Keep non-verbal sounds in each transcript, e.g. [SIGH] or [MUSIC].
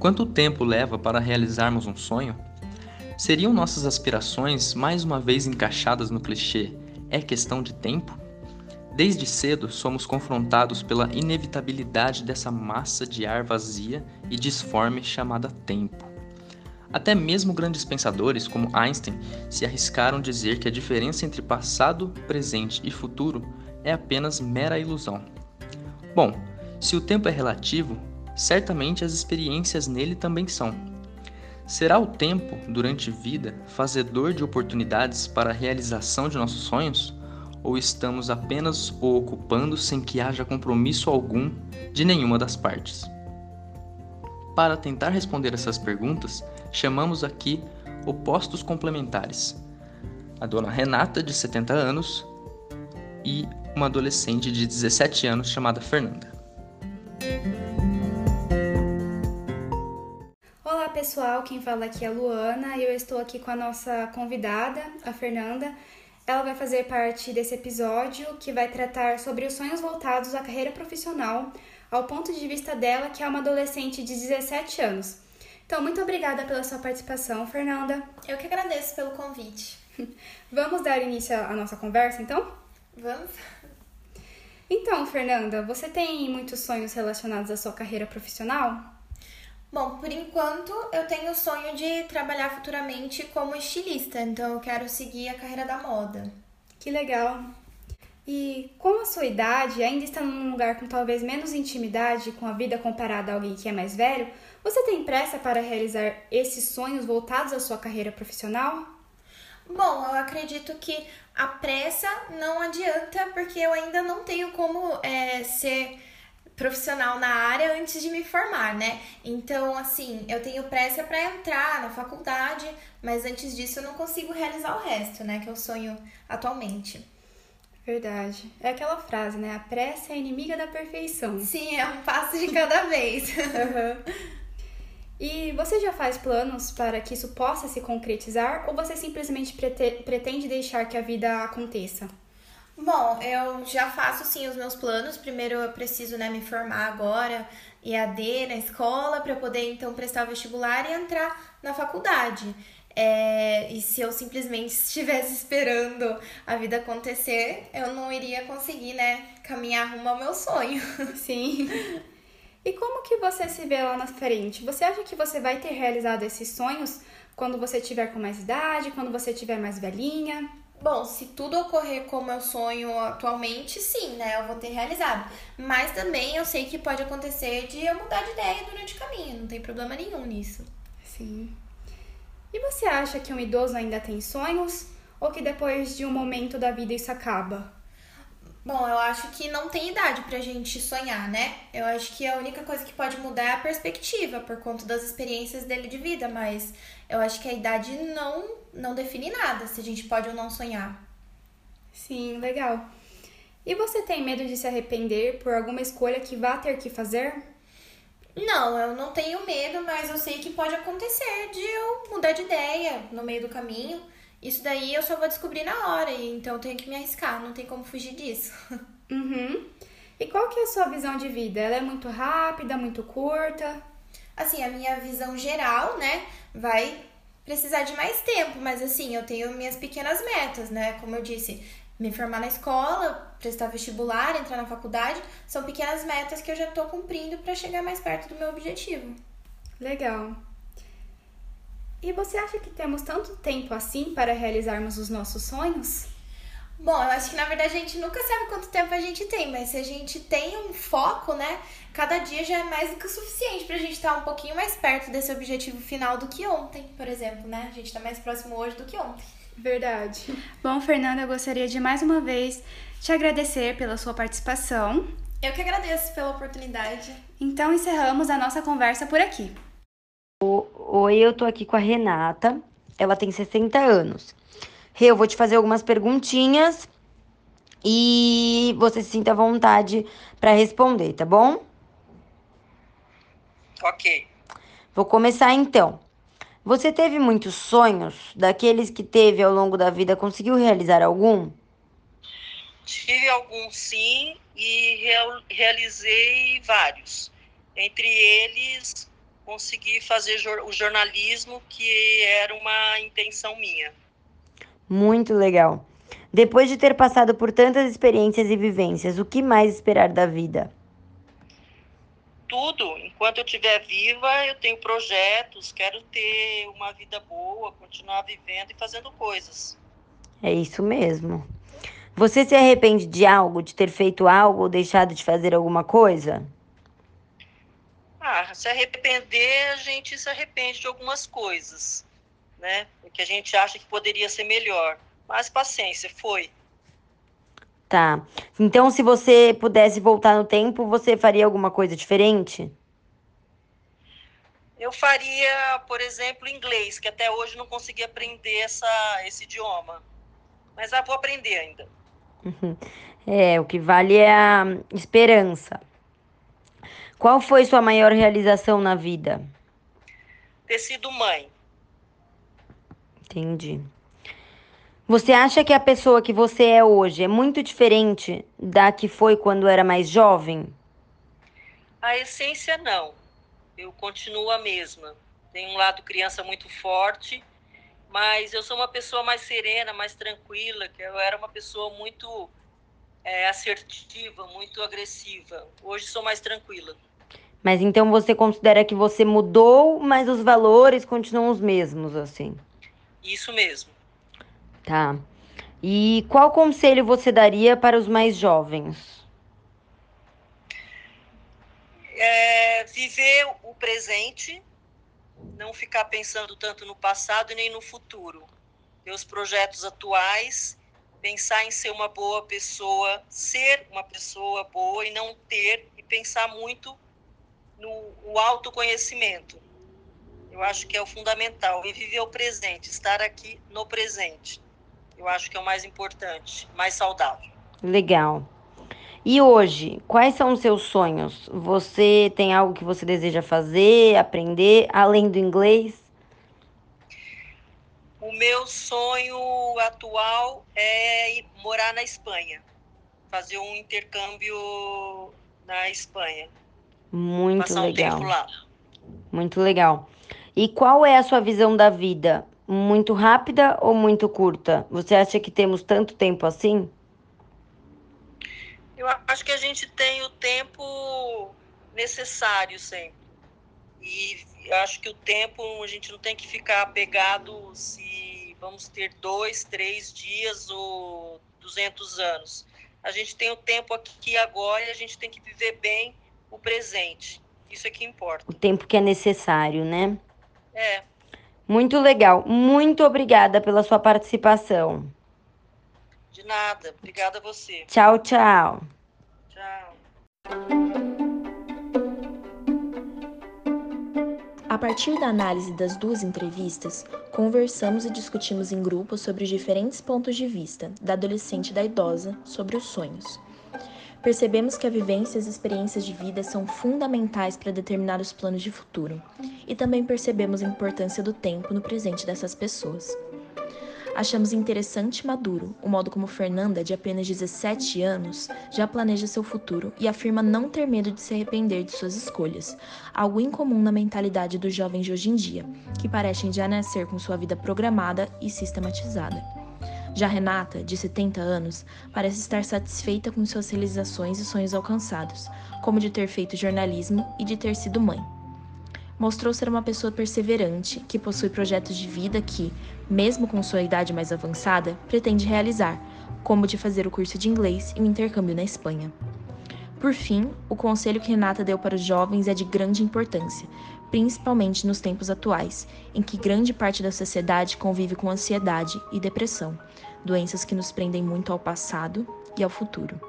Quanto tempo leva para realizarmos um sonho? Seriam nossas aspirações mais uma vez encaixadas no clichê é questão de tempo? Desde cedo somos confrontados pela inevitabilidade dessa massa de ar vazia e disforme chamada tempo. Até mesmo grandes pensadores como Einstein se arriscaram dizer que a diferença entre passado, presente e futuro é apenas mera ilusão. Bom, se o tempo é relativo, certamente as experiências nele também são. Será o tempo, durante vida, fazedor de oportunidades para a realização de nossos sonhos? Ou estamos apenas o ocupando sem que haja compromisso algum de nenhuma das partes? Para tentar responder essas perguntas, chamamos aqui opostos complementares. A dona Renata, de 70 anos, e uma adolescente de 17 anos chamada Fernanda. Pessoal, quem fala aqui é a Luana e eu estou aqui com a nossa convidada, a Fernanda. Ela vai fazer parte desse episódio que vai tratar sobre os sonhos voltados à carreira profissional, ao ponto de vista dela, que é uma adolescente de 17 anos. Então, muito obrigada pela sua participação, Fernanda. Eu que agradeço pelo convite. [LAUGHS] Vamos dar início à nossa conversa, então? Vamos? Então, Fernanda, você tem muitos sonhos relacionados à sua carreira profissional? Bom, por enquanto eu tenho o sonho de trabalhar futuramente como estilista, então eu quero seguir a carreira da moda. Que legal! E com a sua idade, ainda está num lugar com talvez menos intimidade com a vida comparada a alguém que é mais velho, você tem pressa para realizar esses sonhos voltados à sua carreira profissional? Bom, eu acredito que a pressa não adianta, porque eu ainda não tenho como é, ser profissional na área antes de me formar, né? Então, assim, eu tenho pressa para entrar na faculdade, mas antes disso eu não consigo realizar o resto, né? Que eu sonho atualmente. Verdade. É aquela frase, né? A pressa é inimiga da perfeição. Sim, é um passo de cada [LAUGHS] vez. uhum. E você já faz planos para que isso possa se concretizar ou você simplesmente pretende deixar que a vida aconteça? Bom, eu já faço sim os meus planos. Primeiro eu preciso né, me formar agora, EAD na escola, para poder então prestar o vestibular e entrar na faculdade. É, e se eu simplesmente estivesse esperando a vida acontecer, eu não iria conseguir, né, caminhar rumo ao meu sonho. [LAUGHS] Sim. E como que você se vê lá na frente? Você acha que você vai ter realizado esses sonhos quando você tiver com mais idade, quando você tiver mais velhinha? Bom, se tudo ocorrer como eu sonho atualmente, sim, né? Eu vou ter realizado. Mas também eu sei que pode acontecer de eu mudar de ideia durante o caminho. Não tem problema nenhum nisso. Sim. E você acha que um idoso ainda tem sonhos? Ou que depois de um momento da vida isso acaba? Bom, eu acho que não tem idade pra gente sonhar, né? Eu acho que a única coisa que pode mudar é a perspectiva, por conta das experiências dele de vida, mas eu acho que a idade não, não define nada, se a gente pode ou não sonhar. Sim, legal. E você tem medo de se arrepender por alguma escolha que vá ter que fazer? Não, eu não tenho medo, mas eu sei que pode acontecer de eu mudar de ideia no meio do caminho. Isso daí eu só vou descobrir na hora, e então eu tenho que me arriscar, não tem como fugir disso. [LAUGHS] Uhum. E qual que é a sua visão de vida? Ela é muito rápida, muito curta? Assim, a minha visão geral, né, vai precisar de mais tempo, mas assim, eu tenho minhas pequenas metas, né? Como eu disse, me formar na escola, prestar vestibular, entrar na faculdade, são pequenas metas que eu já tô cumprindo para chegar mais perto do meu objetivo. Legal. E você acha que temos tanto tempo assim para realizarmos os nossos sonhos? Bom, eu acho que na verdade a gente nunca sabe quanto tempo a gente tem, mas se a gente tem um foco, né, cada dia já é mais do que o suficiente pra gente estar um pouquinho mais perto desse objetivo final do que ontem, por exemplo, né? A gente tá mais próximo hoje do que ontem. Verdade. Bom, Fernanda, eu gostaria de mais uma vez te agradecer pela sua participação. Eu que agradeço pela oportunidade. Então encerramos a nossa conversa por aqui. Oi, eu tô aqui com a Renata. Ela tem 60 anos. Rê, eu vou te fazer algumas perguntinhas e você se sinta à vontade para responder, tá bom? Ok. Vou começar então. Você teve muitos sonhos? Daqueles que teve ao longo da vida, conseguiu realizar algum? Tive alguns sim e realizei vários. Entre eles, conseguir fazer o jornalismo que era uma intenção minha. Muito legal. Depois de ter passado por tantas experiências e vivências, o que mais esperar da vida? Tudo. Enquanto eu estiver viva, eu tenho projetos, quero ter uma vida boa, continuar vivendo e fazendo coisas. É isso mesmo. Você se arrepende de algo, de ter feito algo ou deixado de fazer alguma coisa? Ah, se arrepender, a gente se arrepende de algumas coisas, né? Que a gente acha que poderia ser melhor. Mas paciência, foi. Tá. Então, se você pudesse voltar no tempo, você faria alguma coisa diferente? Eu faria, por exemplo, inglês, que até hoje não consegui aprender essa, esse idioma. Mas ah, vou aprender ainda. Uhum. É, o que vale é a esperança. Qual foi sua maior realização na vida? Ter sido mãe. Entendi. Você acha que a pessoa que você é hoje é muito diferente da que foi quando era mais jovem? A essência não. Eu continuo a mesma. Tem um lado criança muito forte mas eu sou uma pessoa mais serena, mais tranquila, que eu era uma pessoa muito é, assertiva, muito agressiva. Hoje sou mais tranquila. Mas então você considera que você mudou, mas os valores continuam os mesmos, assim? Isso mesmo. Tá. E qual conselho você daria para os mais jovens? É, viver o presente, não ficar pensando tanto no passado nem no futuro. Os projetos atuais, pensar em ser uma boa pessoa, ser uma pessoa boa e não ter, e pensar muito no, no autoconhecimento. Eu acho que é o fundamental. E viver o presente, estar aqui no presente. Eu acho que é o mais importante, mais saudável. Legal. E hoje, quais são os seus sonhos? Você tem algo que você deseja fazer, aprender, além do inglês? O meu sonho atual é morar na Espanha, fazer um intercâmbio na Espanha. Muito Passar legal. Um tempo lá. Muito legal. E qual é a sua visão da vida? Muito rápida ou muito curta? Você acha que temos tanto tempo assim? Eu acho que a gente tem o tempo necessário sempre. E acho que o tempo a gente não tem que ficar apegado se vamos ter dois, três dias ou 200 anos. A gente tem o tempo aqui agora e a gente tem que viver bem o presente. Isso é que importa. O tempo que é necessário, né? É. Muito legal. Muito obrigada pela sua participação. De nada. Obrigada a você. Tchau, tchau. Tchau. A partir da análise das duas entrevistas, conversamos e discutimos em grupo sobre os diferentes pontos de vista da adolescente e da idosa sobre os sonhos. Percebemos que a vivência e as experiências de vida são fundamentais para determinar os planos de futuro, e também percebemos a importância do tempo no presente dessas pessoas. Achamos interessante e maduro o modo como Fernanda, de apenas 17 anos, já planeja seu futuro e afirma não ter medo de se arrepender de suas escolhas, algo incomum na mentalidade dos jovens de hoje em dia, que parecem já nascer com sua vida programada e sistematizada. Já Renata, de 70 anos, parece estar satisfeita com suas realizações e sonhos alcançados, como de ter feito jornalismo e de ter sido mãe mostrou ser uma pessoa perseverante, que possui projetos de vida que, mesmo com sua idade mais avançada, pretende realizar, como de fazer o curso de inglês e o intercâmbio na Espanha. Por fim, o conselho que Renata deu para os jovens é de grande importância, principalmente nos tempos atuais, em que grande parte da sociedade convive com ansiedade e depressão, doenças que nos prendem muito ao passado e ao futuro.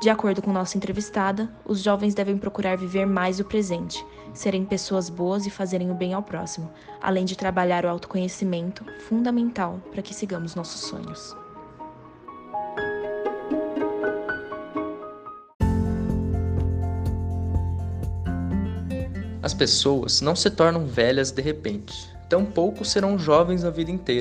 De acordo com nossa entrevistada, os jovens devem procurar viver mais o presente, serem pessoas boas e fazerem o bem ao próximo, além de trabalhar o autoconhecimento, fundamental para que sigamos nossos sonhos. As pessoas não se tornam velhas de repente, tampouco serão jovens a vida inteira.